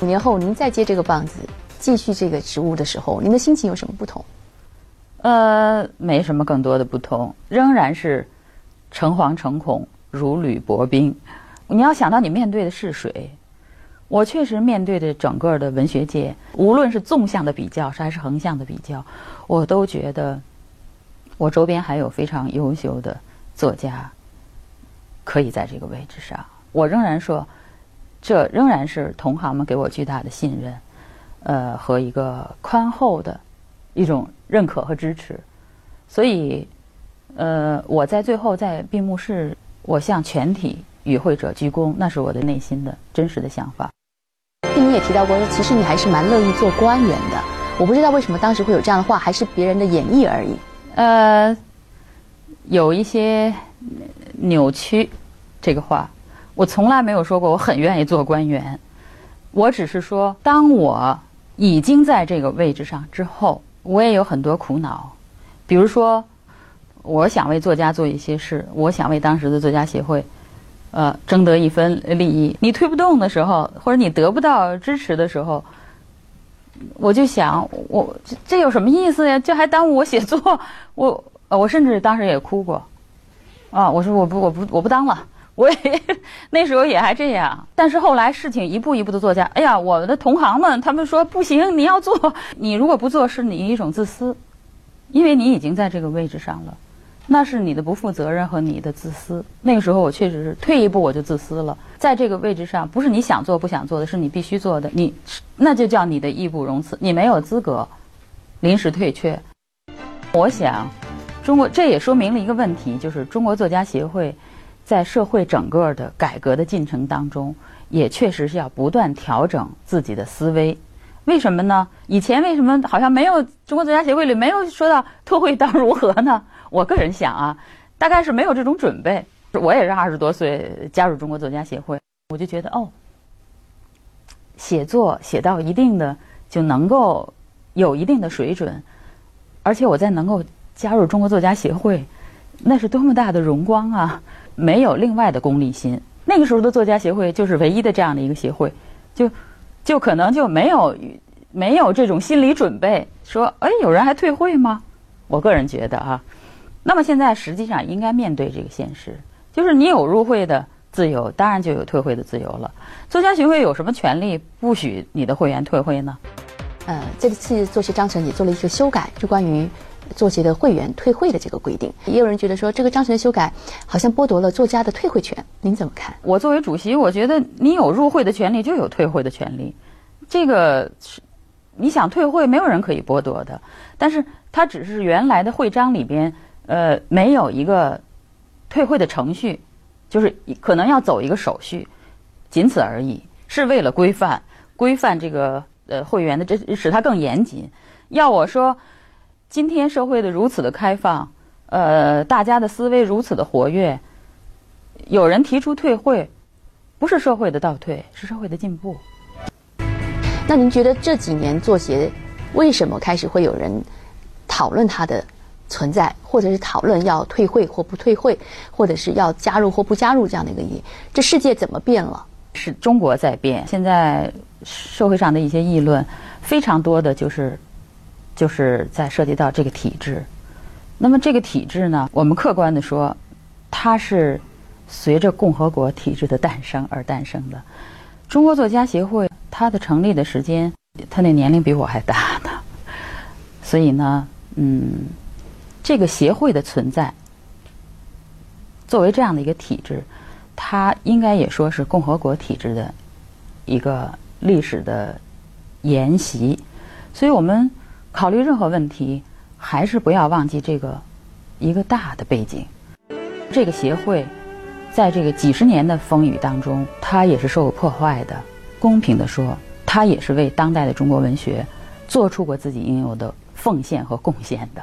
五年后您再接这个棒子，继续这个职务的时候，您的心情有什么不同？呃，没什么更多的不同，仍然是诚惶诚恐，如履薄冰。你要想到你面对的是谁，我确实面对的整个的文学界，无论是纵向的比较还是横向的比较，我都觉得我周边还有非常优秀的作家可以在这个位置上。我仍然说，这仍然是同行们给我巨大的信任，呃，和一个宽厚的一种认可和支持。所以，呃，我在最后在闭幕式，我向全体与会者鞠躬，那是我的内心的真实的想法。你也提到过，其实你还是蛮乐意做官员的。我不知道为什么当时会有这样的话，还是别人的演绎而已。呃，有一些扭曲这个话。我从来没有说过我很愿意做官员，我只是说，当我已经在这个位置上之后，我也有很多苦恼。比如说，我想为作家做一些事，我想为当时的作家协会，呃，争得一分利益。你推不动的时候，或者你得不到支持的时候，我就想，我这这有什么意思呀？这还耽误我写作？我我甚至当时也哭过，啊，我说我不我不我不当了。我也那时候也还这样，但是后来事情一步一步的做下，哎呀，我的同行们他们说不行，你要做，你如果不做是你一种自私，因为你已经在这个位置上了，那是你的不负责任和你的自私。那个时候我确实是退一步我就自私了，在这个位置上不是你想做不想做的，是你必须做的，你那就叫你的义不容辞，你没有资格临时退却。我想，中国这也说明了一个问题，就是中国作家协会。在社会整个的改革的进程当中，也确实是要不断调整自己的思维。为什么呢？以前为什么好像没有中国作家协会里没有说到特会当如何呢？我个人想啊，大概是没有这种准备。我也是二十多岁加入中国作家协会，我就觉得哦，写作写到一定的就能够有一定的水准，而且我在能够加入中国作家协会，那是多么大的荣光啊！没有另外的功利心，那个时候的作家协会就是唯一的这样的一个协会，就就可能就没有没有这种心理准备，说哎，有人还退会吗？我个人觉得啊，那么现在实际上应该面对这个现实，就是你有入会的自由，当然就有退会的自由了。作家协会有什么权利不许你的会员退会呢？呃，这次作协章程也做了一个修改，就关于。作协的会员退会的这个规定，也有人觉得说这个章程修改好像剥夺了作家的退会权，您怎么看？我作为主席，我觉得你有入会的权利，就有退会的权利，这个是你想退会，没有人可以剥夺的。但是它只是原来的会章里边，呃，没有一个退会的程序，就是可能要走一个手续，仅此而已，是为了规范规范这个呃会员的这使它更严谨。要我说。今天社会的如此的开放，呃，大家的思维如此的活跃，有人提出退会，不是社会的倒退，是社会的进步。那您觉得这几年作协为什么开始会有人讨论它的存在，或者是讨论要退会或不退会，或者是要加入或不加入这样的一个议？这世界怎么变了？是中国在变。现在社会上的一些议论，非常多的就是。就是在涉及到这个体制，那么这个体制呢，我们客观的说，它是随着共和国体制的诞生而诞生的。中国作家协会它的成立的时间，它那年龄比我还大呢，所以呢，嗯，这个协会的存在，作为这样的一个体制，它应该也说是共和国体制的一个历史的沿袭，所以我们。考虑任何问题，还是不要忘记这个一个大的背景。这个协会在这个几十年的风雨当中，它也是受过破坏的。公平的说，它也是为当代的中国文学做出过自己应有的奉献和贡献的。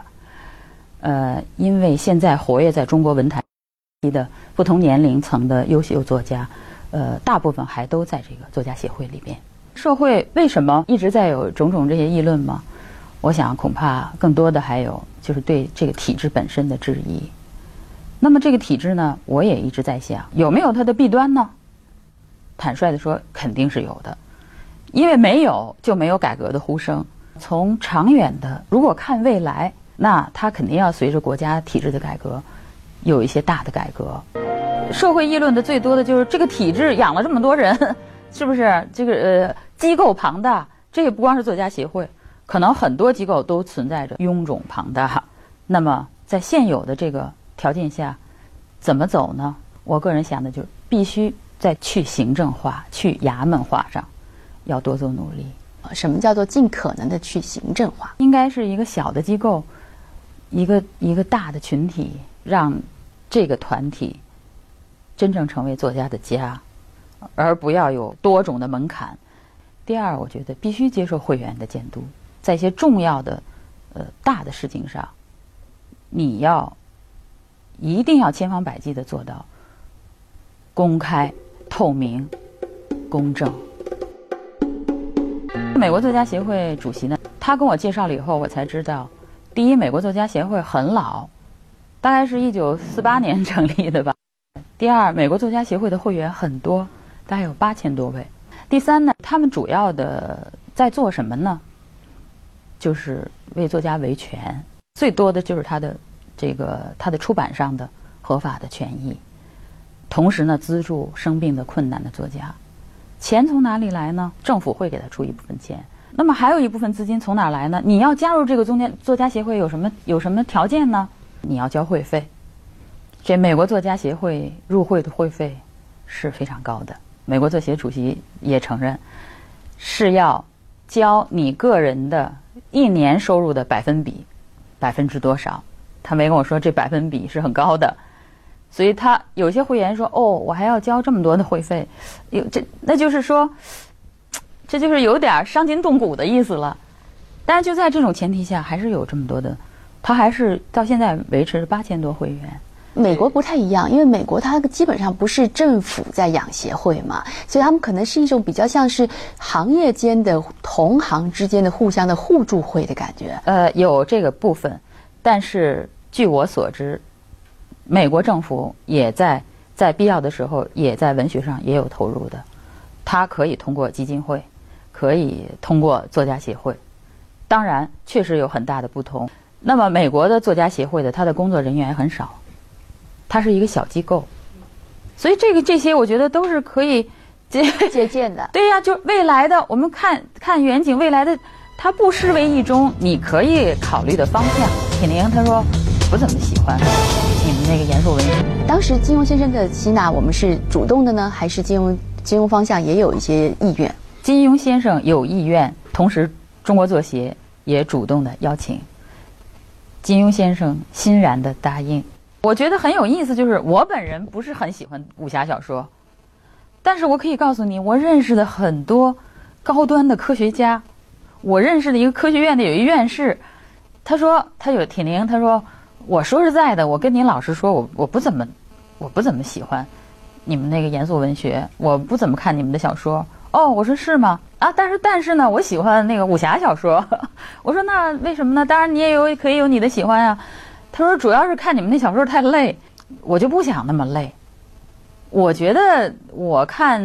呃，因为现在活跃在中国文坛的不同年龄层的优秀作家，呃，大部分还都在这个作家协会里边。社会为什么一直在有种种这些议论吗？我想，恐怕更多的还有就是对这个体制本身的质疑。那么，这个体制呢，我也一直在想，有没有它的弊端呢？坦率的说，肯定是有的。因为没有就没有改革的呼声。从长远的，如果看未来，那它肯定要随着国家体制的改革，有一些大的改革。社会议论的最多的就是这个体制养了这么多人，是不是？这个呃机构庞大，这也不光是作家协会，可能很多机构都存在着臃肿庞大。那么在现有的这个条件下，怎么走呢？我个人想的就是必须在去行政化、去衙门化上要多做努力。什么叫做尽可能的去行政化？应该是一个小的机构，一个一个大的群体，让这个团体真正成为作家的家，而不要有多种的门槛。第二，我觉得必须接受会员的监督，在一些重要的、呃大的事情上，你要一定要千方百计的做到公开、透明、公正。美国作家协会主席呢，他跟我介绍了以后，我才知道，第一，美国作家协会很老，大概是一九四八年成立的吧。第二，美国作家协会的会员很多，大概有八千多位。第三呢，他们主要的在做什么呢？就是为作家维权，最多的就是他的这个他的出版上的合法的权益，同时呢，资助生病的困难的作家。钱从哪里来呢？政府会给他出一部分钱，那么还有一部分资金从哪来呢？你要加入这个中间作家协会有什么有什么条件呢？你要交会费，这美国作家协会入会的会费是非常高的。美国作协主席也承认，是要交你个人的一年收入的百分比，百分之多少？他没跟我说这百分比是很高的。所以他有些会员说：“哦，我还要交这么多的会费，有这那就是说，这就是有点伤筋动骨的意思了。但是就在这种前提下，还是有这么多的，他还是到现在维持着八千多会员。美国不太一样，因为美国它基本上不是政府在养协会嘛，所以他们可能是一种比较像是行业间的同行之间的互相的互助会的感觉。呃，有这个部分，但是据我所知。”美国政府也在在必要的时候，也在文学上也有投入的，它可以通过基金会，可以通过作家协会，当然确实有很大的不同。那么美国的作家协会的他的工作人员很少，它是一个小机构，所以这个这些我觉得都是可以借 借鉴的。对呀，就未来的我们看看远景，未来的它不失为一种你可以考虑的方向。铁凝他说不怎么喜欢。你们那个严肃文学，当时金庸先生的吸纳，我们是主动的呢，还是金庸金庸方向也有一些意愿？金庸先生有意愿，同时中国作协也主动的邀请。金庸先生欣然的答应。我觉得很有意思，就是我本人不是很喜欢武侠小说，但是我可以告诉你，我认识的很多高端的科学家，我认识的一个科学院的有一院士，他说他有铁凝，他说。我说实在的，我跟您老实说，我我不怎么，我不怎么喜欢你们那个严肃文学，我不怎么看你们的小说。哦，我说是吗？啊，但是但是呢，我喜欢那个武侠小说。我说那为什么呢？当然你也有可以有你的喜欢呀。他说主要是看你们那小说太累，我就不想那么累。我觉得我看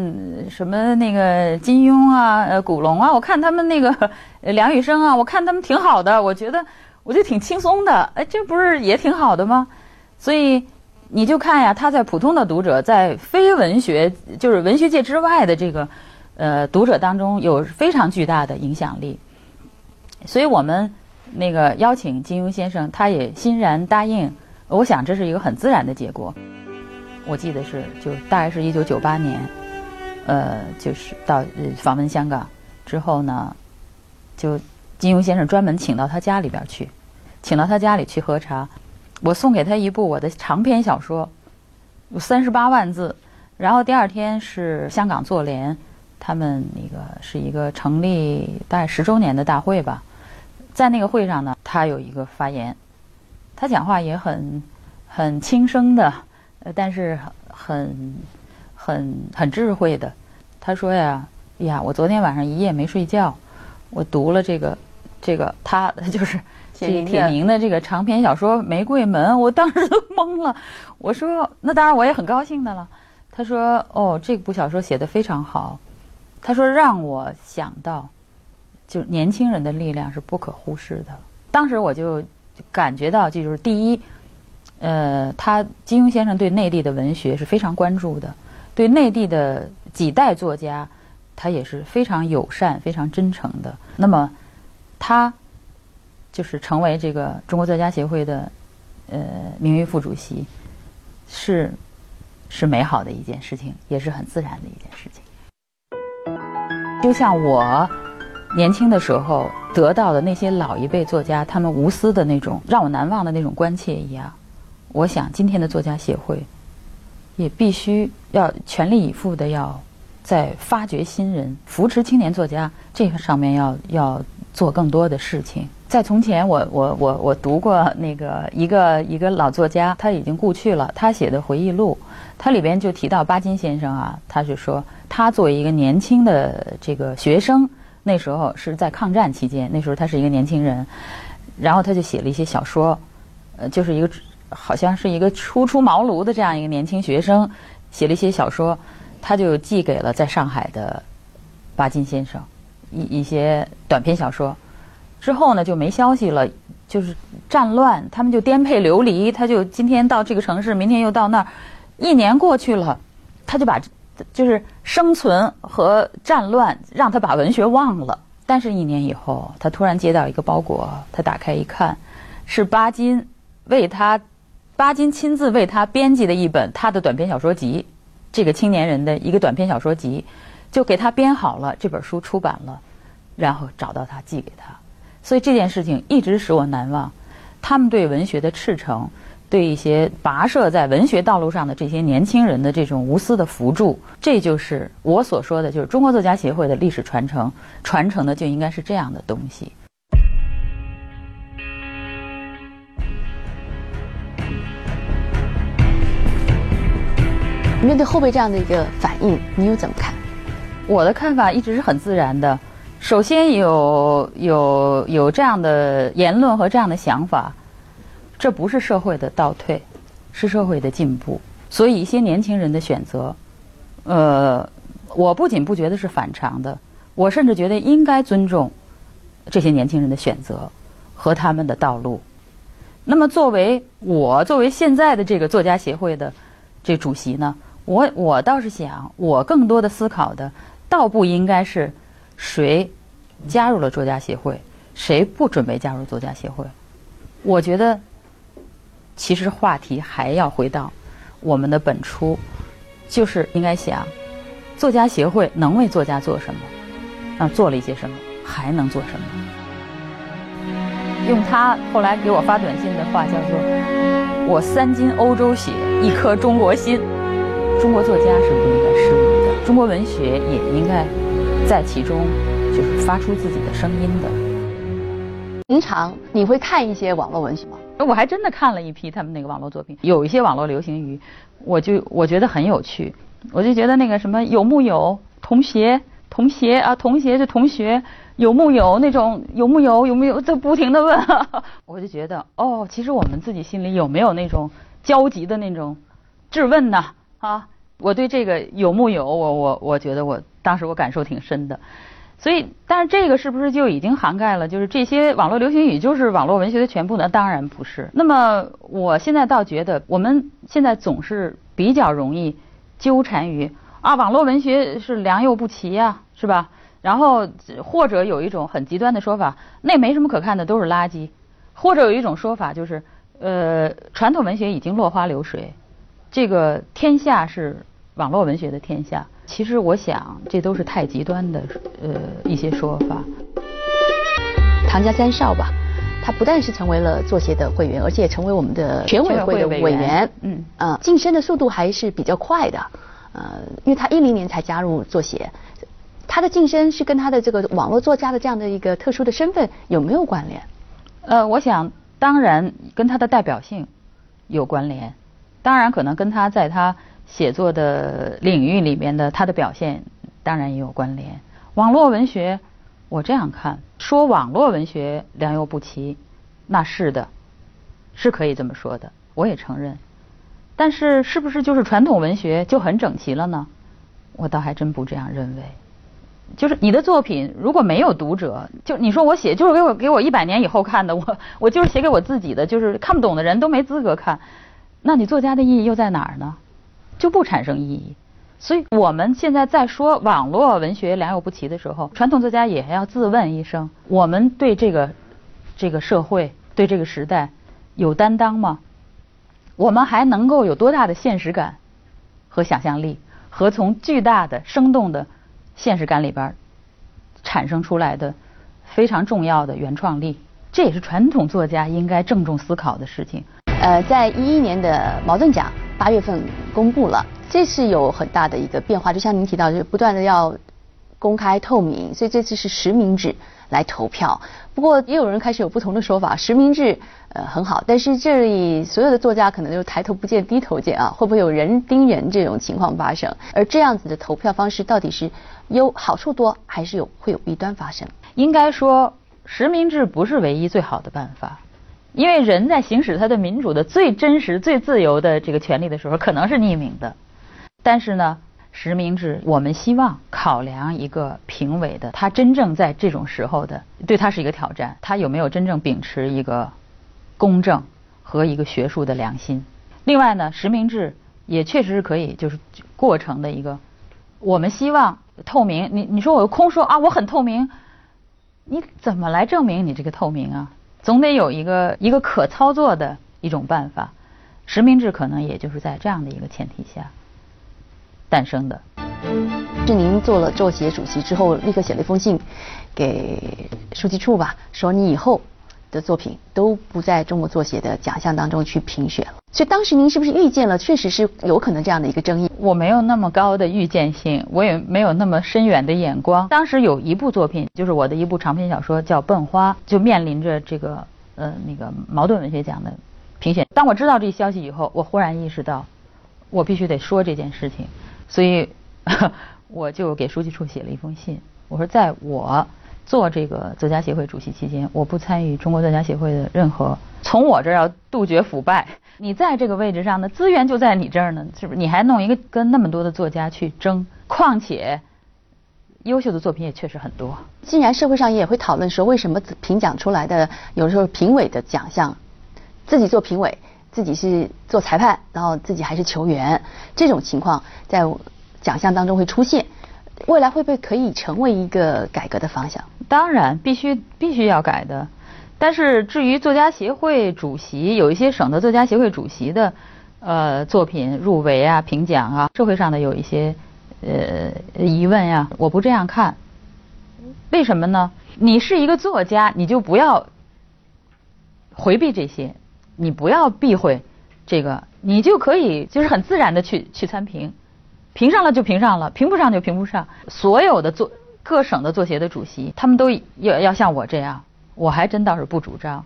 什么那个金庸啊、呃古龙啊，我看他们那个 梁羽生啊，我看他们挺好的，我觉得。我就挺轻松的，哎，这不是也挺好的吗？所以你就看呀，他在普通的读者，在非文学，就是文学界之外的这个，呃，读者当中有非常巨大的影响力。所以我们那个邀请金庸先生，他也欣然答应。我想这是一个很自然的结果。我记得是就大概是一九九八年，呃，就是到访问香港之后呢，就。金庸先生专门请到他家里边去，请到他家里去喝茶。我送给他一部我的长篇小说，有三十八万字。然后第二天是香港作联，他们那个是一个成立大概十周年的大会吧。在那个会上呢，他有一个发言，他讲话也很很轻声的，呃，但是很很很智慧的。他说呀：“呀，我昨天晚上一夜没睡觉，我读了这个。”这个他 就是铁铁凝的这个长篇小说《玫瑰门》，我当时都懵了。我说：“那当然，我也很高兴的了。”他说：“哦，这部小说写的非常好，他说让我想到，就是年轻人的力量是不可忽视的。当时我就感觉到，这就是第一，呃，他金庸先生对内地的文学是非常关注的，对内地的几代作家，他也是非常友善、非常真诚的。那么，他就是成为这个中国作家协会的呃名誉副主席，是是美好的一件事情，也是很自然的一件事情。就像我年轻的时候得到的那些老一辈作家他们无私的那种让我难忘的那种关切一样，我想今天的作家协会也必须要全力以赴的要在发掘新人、扶持青年作家这个上面要要做更多的事情。在从前，我我我我读过那个一个一个老作家，他已经故去了，他写的回忆录，他里边就提到巴金先生啊，他就说。他作为一个年轻的这个学生，那时候是在抗战期间，那时候他是一个年轻人，然后他就写了一些小说，呃，就是一个好像是一个初出茅庐的这样一个年轻学生，写了一些小说，他就寄给了在上海的巴金先生一一些短篇小说，之后呢就没消息了，就是战乱，他们就颠沛流离，他就今天到这个城市，明天又到那儿，一年过去了，他就把。就是生存和战乱让他把文学忘了，但是，一年以后，他突然接到一个包裹，他打开一看，是巴金为他，巴金亲自为他编辑的一本他的短篇小说集，这个青年人的一个短篇小说集，就给他编好了，这本书出版了，然后找到他寄给他，所以这件事情一直使我难忘，他们对文学的赤诚。对一些跋涉在文学道路上的这些年轻人的这种无私的扶助，这就是我所说的，就是中国作家协会的历史传承，传承的就应该是这样的东西。面对后辈这样的一个反应，你又怎么看？我的看法一直是很自然的。首先有有有这样的言论和这样的想法。这不是社会的倒退，是社会的进步。所以一些年轻人的选择，呃，我不仅不觉得是反常的，我甚至觉得应该尊重这些年轻人的选择和他们的道路。那么，作为我作为现在的这个作家协会的这主席呢，我我倒是想，我更多的思考的，倒不应该是谁加入了作家协会，谁不准备加入作家协会。我觉得。其实话题还要回到我们的本初，就是应该想，作家协会能为作家做什么？啊，做了一些什么？还能做什么？用他后来给我发短信的话叫做：“我三斤欧洲血，一颗中国心。”中国作家是不应该失语的，中国文学也应该在其中就是发出自己的声音的。平常你会看一些网络文学吗？我还真的看了一批他们那个网络作品，有一些网络流行语，我就我觉得很有趣，我就觉得那个什么有木有同学同学啊，同学是同学，有木有那种有木有有没有，在不停的问，我就觉得哦，其实我们自己心里有没有那种焦急的那种质问呢？啊，我对这个有木有，我我我觉得我当时我感受挺深的。所以，但是这个是不是就已经涵盖了？就是这些网络流行语就是网络文学的全部呢？当然不是。那么，我现在倒觉得，我们现在总是比较容易纠缠于啊，网络文学是良莠不齐呀，是吧？然后或者有一种很极端的说法，那没什么可看的，都是垃圾；或者有一种说法就是，呃，传统文学已经落花流水，这个天下是网络文学的天下。其实我想，这都是太极端的呃一些说法。唐家三少吧，他不但是成为了作协的会员，而且也成为我们的全委会的委员。嗯呃，晋升的速度还是比较快的。呃，因为他一零年才加入作协，他的晋升是跟他的这个网络作家的这样的一个特殊的身份有没有关联？呃，我想当然跟他的代表性有关联，当然可能跟他在他。写作的领域里面的他的表现，当然也有关联。网络文学，我这样看，说网络文学良莠不齐，那是的，是可以这么说的，我也承认。但是，是不是就是传统文学就很整齐了呢？我倒还真不这样认为。就是你的作品如果没有读者，就你说我写就是给我给我一百年以后看的，我我就是写给我自己的，就是看不懂的人都没资格看，那你作家的意义又在哪儿呢？就不产生意义。所以我们现在在说网络文学良莠不齐的时候，传统作家也要自问一声：我们对这个这个社会、对这个时代有担当吗？我们还能够有多大的现实感和想象力，和从巨大的、生动的现实感里边产生出来的非常重要的原创力？这也是传统作家应该郑重思考的事情。呃，在一一年的茅盾奖八月份公布了，这次有很大的一个变化，就像您提到，就是不断的要公开透明，所以这次是实名制来投票。不过也有人开始有不同的说法，实名制呃很好，但是这里所有的作家可能就抬头不见低头见啊，会不会有人盯人这种情况发生？而这样子的投票方式到底是有好处多，还是有会有弊端发生？应该说，实名制不是唯一最好的办法。因为人在行使他的民主的最真实、最自由的这个权利的时候，可能是匿名的。但是呢，实名制，我们希望考量一个评委的他真正在这种时候的，对他是一个挑战，他有没有真正秉持一个公正和一个学术的良心。另外呢，实名制也确实是可以，就是过程的一个，我们希望透明。你你说我空说啊，我很透明，你怎么来证明你这个透明啊？总得有一个一个可操作的一种办法，实名制可能也就是在这样的一个前提下诞生的。是您做了作协主席之后，立刻写了一封信给书记处吧，说你以后的作品都不在中国作协的奖项当中去评选了。所以当时您是不是预见了，确实是有可能这样的一个争议？我没有那么高的预见性，我也没有那么深远的眼光。当时有一部作品，就是我的一部长篇小说，叫《笨花》，就面临着这个呃那个茅盾文学奖的评选。当我知道这消息以后，我忽然意识到，我必须得说这件事情，所以 我就给书记处写了一封信，我说在我做这个作家协会主席期间，我不参与中国作家协会的任何，从我这儿要杜绝腐败。你在这个位置上呢，资源就在你这儿呢，是不是？你还弄一个跟那么多的作家去争？况且，优秀的作品也确实很多。既然社会上也会讨论说，为什么评奖出来的有时候评委的奖项，自己做评委，自己是做裁判，然后自己还是球员，这种情况在奖项当中会出现，未来会不会可以成为一个改革的方向？当然，必须必须要改的。但是至于作家协会主席，有一些省的作家协会主席的，呃，作品入围啊、评奖啊，社会上的有一些呃疑问呀，我不这样看。为什么呢？你是一个作家，你就不要回避这些，你不要避讳这个，你就可以就是很自然的去去参评，评上了就评上了，评不上就评不上。所有的作各省的作协的主席，他们都要要像我这样。我还真倒是不主张，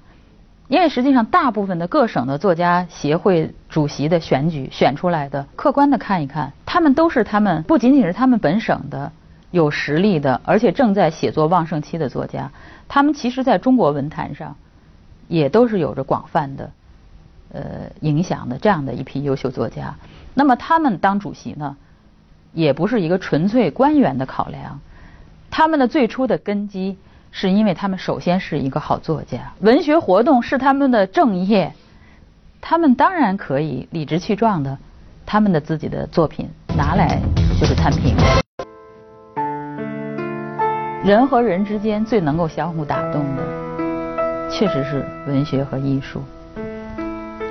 因为实际上大部分的各省的作家协会主席的选举选出来的，客观的看一看，他们都是他们不仅仅是他们本省的有实力的，而且正在写作旺盛期的作家，他们其实在中国文坛上也都是有着广泛的呃影响的这样的一批优秀作家。那么他们当主席呢，也不是一个纯粹官员的考量，他们的最初的根基。是因为他们首先是一个好作家，文学活动是他们的正业，他们当然可以理直气壮的，他们的自己的作品拿来就是参评。人和人之间最能够相互打动的，确实是文学和艺术。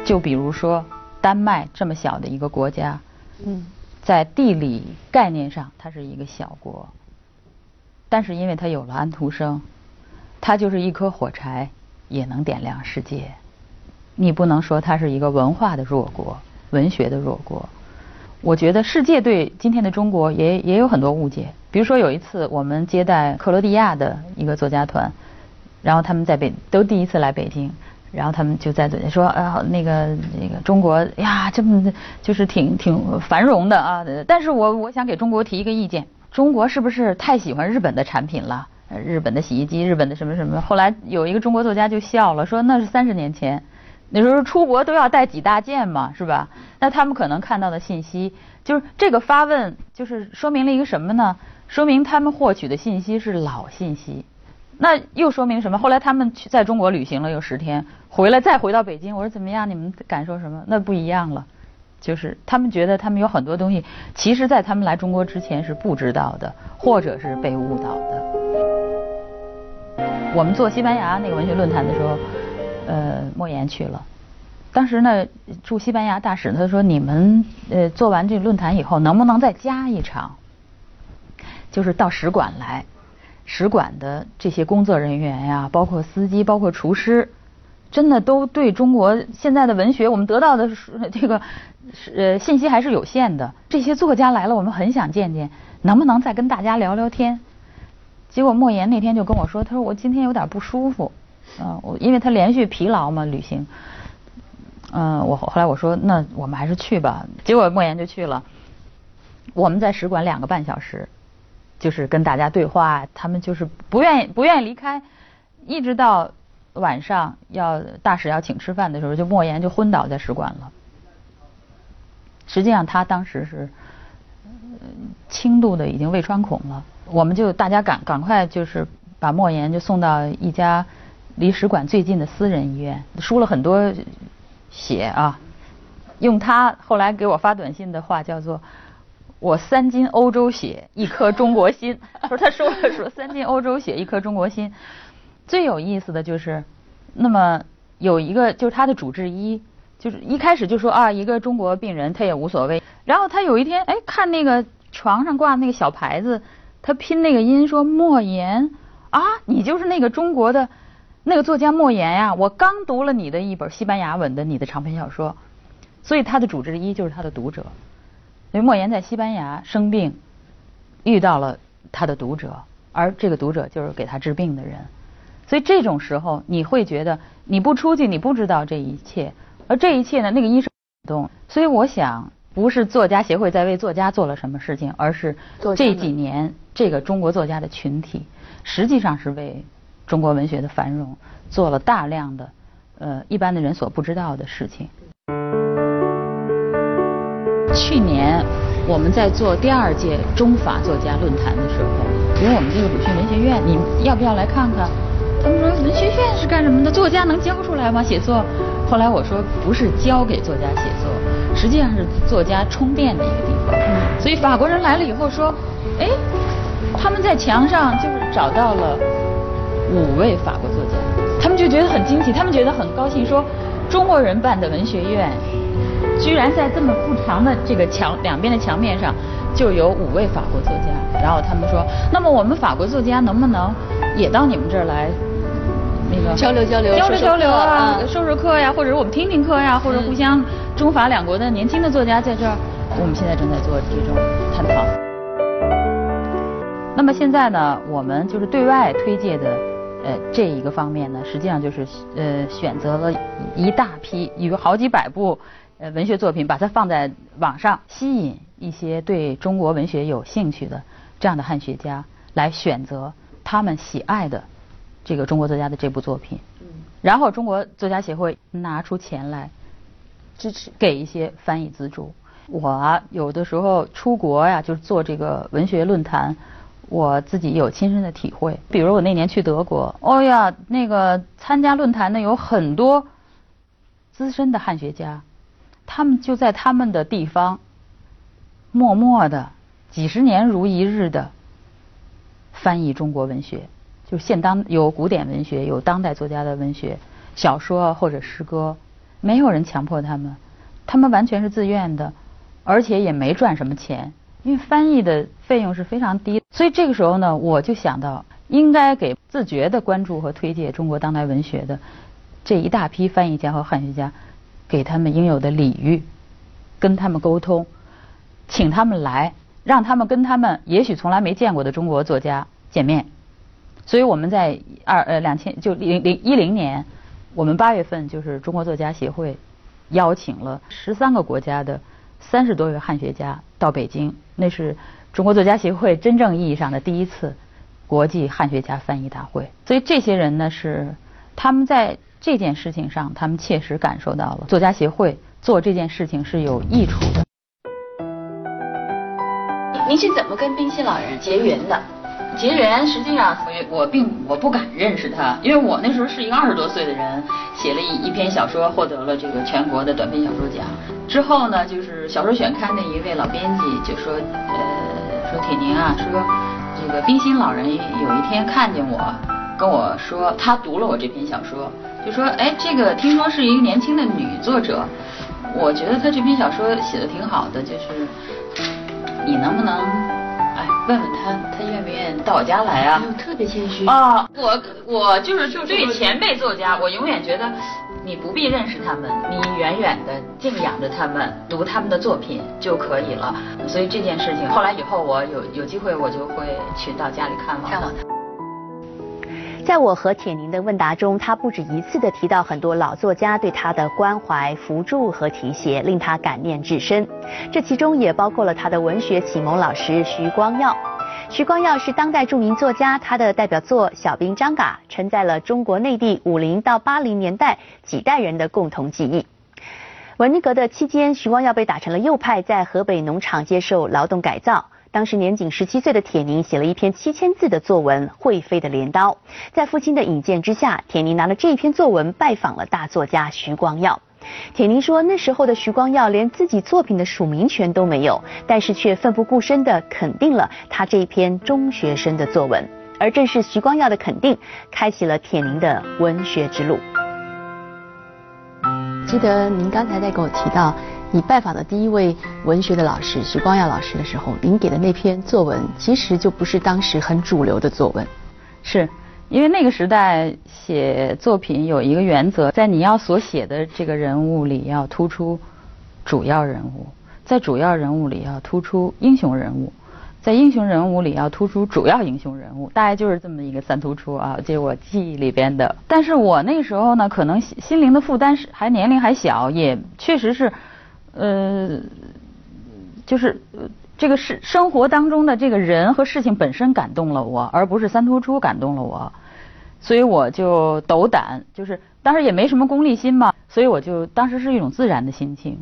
就比如说丹麦这么小的一个国家，嗯，在地理概念上它是一个小国。但是因为它有了安徒生，它就是一颗火柴，也能点亮世界。你不能说它是一个文化的弱国，文学的弱国。我觉得世界对今天的中国也也有很多误解。比如说有一次我们接待克罗地亚的一个作家团，然后他们在北都第一次来北京，然后他们就在嘴说啊那个那个中国呀这么就是挺挺繁荣的啊，但是我我想给中国提一个意见。中国是不是太喜欢日本的产品了？日本的洗衣机，日本的什么什么？后来有一个中国作家就笑了，说那是三十年前，那时候出国都要带几大件嘛，是吧？那他们可能看到的信息，就是这个发问，就是说明了一个什么呢？说明他们获取的信息是老信息。那又说明什么？后来他们去在中国旅行了有十天，回来再回到北京，我说怎么样？你们感受什么？那不一样了，就是他们觉得他们有很多东西，其实在他们来中国之前是不知道的，或者是被误导的。我们做西班牙那个文学论坛的时候，呃，莫言去了。当时呢，驻西班牙大使他说：“你们呃做完这论坛以后，能不能再加一场？就是到使馆来。”使馆的这些工作人员呀，包括司机，包括厨师，真的都对中国现在的文学，我们得到的这个呃信息还是有限的。这些作家来了，我们很想见见，能不能再跟大家聊聊天？结果莫言那天就跟我说，他说我今天有点不舒服，啊，我因为他连续疲劳嘛，旅行。嗯，我后来我说那我们还是去吧。结果莫言就去了，我们在使馆两个半小时。就是跟大家对话，他们就是不愿意不愿意离开，一直到晚上要大使要请吃饭的时候，就莫言就昏倒在使馆了。实际上他当时是轻度的已经胃穿孔了，我们就大家赶赶快就是把莫言就送到一家离使馆最近的私人医院，输了很多血啊，用他后来给我发短信的话叫做。我三斤欧洲血，一颗中国心。说他说了说三斤欧洲血，一颗中国心。最有意思的就是，那么有一个就是他的主治医，就是一开始就说啊，一个中国病人他也无所谓。然后他有一天哎看那个床上挂那个小牌子，他拼那个音说莫言啊，你就是那个中国的那个作家莫言呀。我刚读了你的一本西班牙文的你的长篇小说，所以他的主治医就是他的读者。因为莫言在西班牙生病，遇到了他的读者，而这个读者就是给他治病的人，所以这种时候你会觉得你不出去你不知道这一切，而这一切呢，那个医生动，所以我想不是作家协会在为作家做了什么事情，而是这几年这个中国作家的群体实际上是为中国文学的繁荣做了大量的呃一般的人所不知道的事情。去年我们在做第二届中法作家论坛的时候，比如我们这个鲁迅文学院，你要不要来看看？他们说文学院是干什么的？作家能教出来吗？写作？后来我说不是教给作家写作，实际上是作家充电的一个地方。所以法国人来了以后说，哎，他们在墙上就是找到了五位法国作家，他们就觉得很惊奇，他们觉得很高兴，说中国人办的文学院。居然在这么不长的这个墙两边的墙面上，就有五位法国作家。然后他们说，那么我们法国作家能不能也到你们这儿来，那个交流交流，交流交流啊，授授课呀，或者我们听听课呀，或者互相中法两国的年轻的作家在这儿，我们现在正在做这种探讨。那么现在呢，我们就是对外推介的，呃，这一个方面呢，实际上就是呃选择了一大批有好几百部。呃，文学作品把它放在网上，吸引一些对中国文学有兴趣的这样的汉学家来选择他们喜爱的这个中国作家的这部作品。嗯。然后中国作家协会拿出钱来支持，给一些翻译资助。我啊，有的时候出国呀，就是做这个文学论坛，我自己有亲身的体会。比如我那年去德国，哦呀，那个参加论坛的有很多资深的汉学家。他们就在他们的地方，默默的几十年如一日的翻译中国文学，就现当有古典文学，有当代作家的文学小说或者诗歌，没有人强迫他们，他们完全是自愿的，而且也没赚什么钱，因为翻译的费用是非常低。所以这个时候呢，我就想到应该给自觉的关注和推介中国当代文学的这一大批翻译家和汉学家。给他们应有的礼遇，跟他们沟通，请他们来，让他们跟他们也许从来没见过的中国作家见面。所以我们在二呃两千就零零一零年，我们八月份就是中国作家协会邀请了十三个国家的三十多位汉学家到北京，那是中国作家协会真正意义上的第一次国际汉学家翻译大会。所以这些人呢是他们在。这件事情上，他们切实感受到了作家协会做这件事情是有益处的。您是怎么跟冰心老人结缘的？结缘实际上我我并我不敢认识他，因为我那时候是一个二十多岁的人，写了一一篇小说，获得了这个全国的短篇小说奖。之后呢，就是小说选刊的一位老编辑就说，呃，说铁凝啊，说这个冰心老人有一天看见我，跟我说他读了我这篇小说，就说，哎，这个听说是一个年轻的女作者，我觉得她这篇小说写的挺好的，就是你能不能哎？问问她，她愿不愿意到我家来啊？特别谦虚啊！我我就是就对前辈作家，我永远觉得你不必认识他们，你远远的敬仰着他们，读他们的作品就可以了。所以这件事情，后来以后我有有机会，我就会去到家里看望看望他。在我和铁凝的问答中，他不止一次地提到很多老作家对他的关怀、扶助和提携，令他感念至深。这其中也包括了他的文学启蒙老师徐光耀。徐光耀是当代著名作家，他的代表作《小兵张嘎》承载了中国内地五零到八零年代几代人的共同记忆。文革的期间，徐光耀被打成了右派，在河北农场接受劳动改造。当时年仅十七岁的铁凝写了一篇七千字的作文《会飞的镰刀》。在父亲的引荐之下，铁凝拿了这篇作文拜访了大作家徐光耀。铁凝说，那时候的徐光耀连自己作品的署名权都没有，但是却奋不顾身地肯定了他这一篇中学生的作文。而正是徐光耀的肯定，开启了铁凝的文学之路。记得您刚才在跟我提到。你拜访的第一位文学的老师徐光耀老师的时候，您给的那篇作文其实就不是当时很主流的作文，是因为那个时代写作品有一个原则，在你要所写的这个人物里要突出主要人物，在主要人物里要突出英雄人物，在英雄人物里要突出主要英雄人物，大概就是这么一个三突出啊，这我记忆里边的。但是我那时候呢，可能心灵的负担是还年龄还小，也确实是。呃，就是这个是生活当中的这个人和事情本身感动了我，而不是三突出感动了我，所以我就斗胆，就是当时也没什么功利心嘛，所以我就当时是一种自然的心情，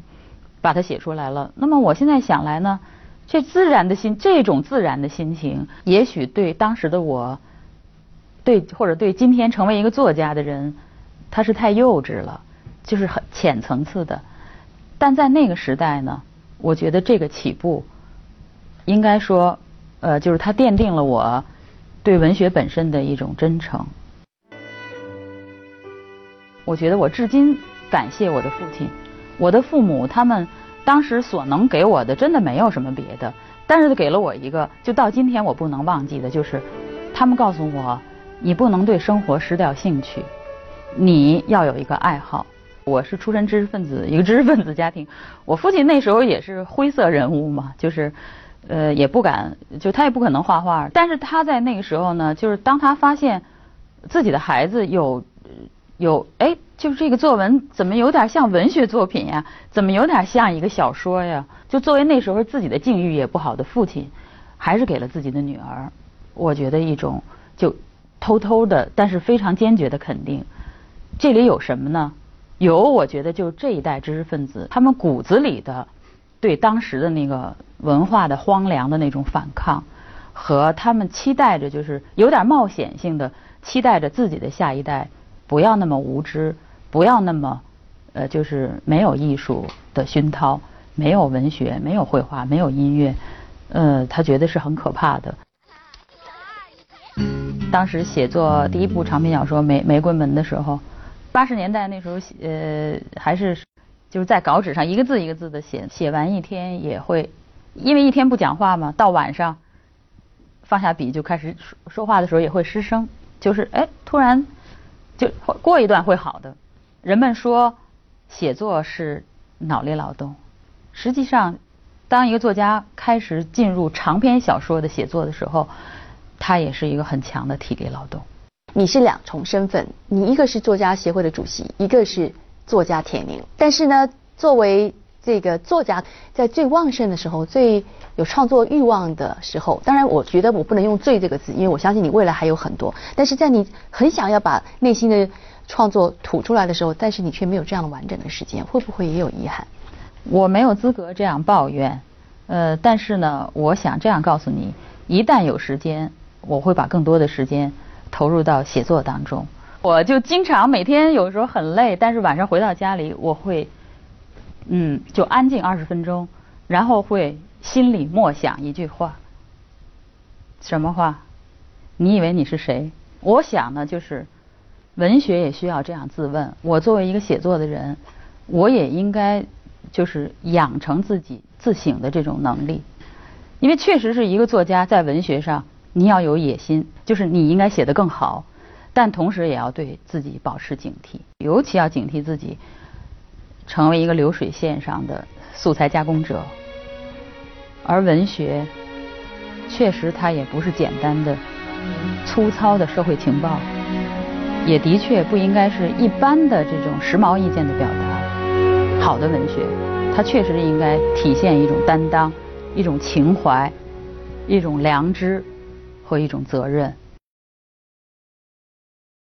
把它写出来了。那么我现在想来呢，这自然的心，这种自然的心情，也许对当时的我，对或者对今天成为一个作家的人，他是太幼稚了，就是很浅层次的。但在那个时代呢，我觉得这个起步，应该说，呃，就是它奠定了我对文学本身的一种真诚。我觉得我至今感谢我的父亲，我的父母，他们当时所能给我的真的没有什么别的，但是给了我一个，就到今天我不能忘记的，就是他们告诉我，你不能对生活失掉兴趣，你要有一个爱好。我是出身知识分子，一个知识分子家庭。我父亲那时候也是灰色人物嘛，就是，呃，也不敢，就他也不可能画画。但是他在那个时候呢，就是当他发现自己的孩子有有，哎，就是这个作文怎么有点像文学作品呀？怎么有点像一个小说呀？就作为那时候自己的境遇也不好的父亲，还是给了自己的女儿，我觉得一种就偷偷的，但是非常坚决的肯定。这里有什么呢？有，我觉得就这一代知识分子，他们骨子里的对当时的那个文化的荒凉的那种反抗，和他们期待着就是有点冒险性的期待着自己的下一代不要那么无知，不要那么呃就是没有艺术的熏陶，没有文学，没有绘画，没有音乐，呃，他觉得是很可怕的。当时写作第一部长篇小说《玫玫瑰门》的时候。八十年代那时候写，呃，还是就是在稿纸上一个字一个字的写，写完一天也会，因为一天不讲话嘛，到晚上放下笔就开始说说话的时候也会失声，就是哎，突然就过一段会好的。人们说写作是脑力劳动，实际上，当一个作家开始进入长篇小说的写作的时候，他也是一个很强的体力劳动。你是两重身份，你一个是作家协会的主席，一个是作家铁凝。但是呢，作为这个作家，在最旺盛的时候，最有创作欲望的时候，当然，我觉得我不能用“最”这个字，因为我相信你未来还有很多。但是在你很想要把内心的创作吐出来的时候，但是你却没有这样的完整的时间，会不会也有遗憾？我没有资格这样抱怨，呃，但是呢，我想这样告诉你：一旦有时间，我会把更多的时间投入到写作当中。我就经常每天有时候很累，但是晚上回到家里，我会，嗯，就安静二十分钟，然后会心里默想一句话。什么话？你以为你是谁？我想呢，就是文学也需要这样自问。我作为一个写作的人，我也应该就是养成自己自省的这种能力，因为确实是一个作家在文学上，你要有野心，就是你应该写得更好，但同时也要对自己保持警惕，尤其要警惕自己成为一个流水线上的素材加工者，而文学。确实，它也不是简单的、粗糙的社会情报，也的确不应该是一般的这种时髦意见的表达。好的文学，它确实应该体现一种担当、一种情怀、一种良知和一种责任。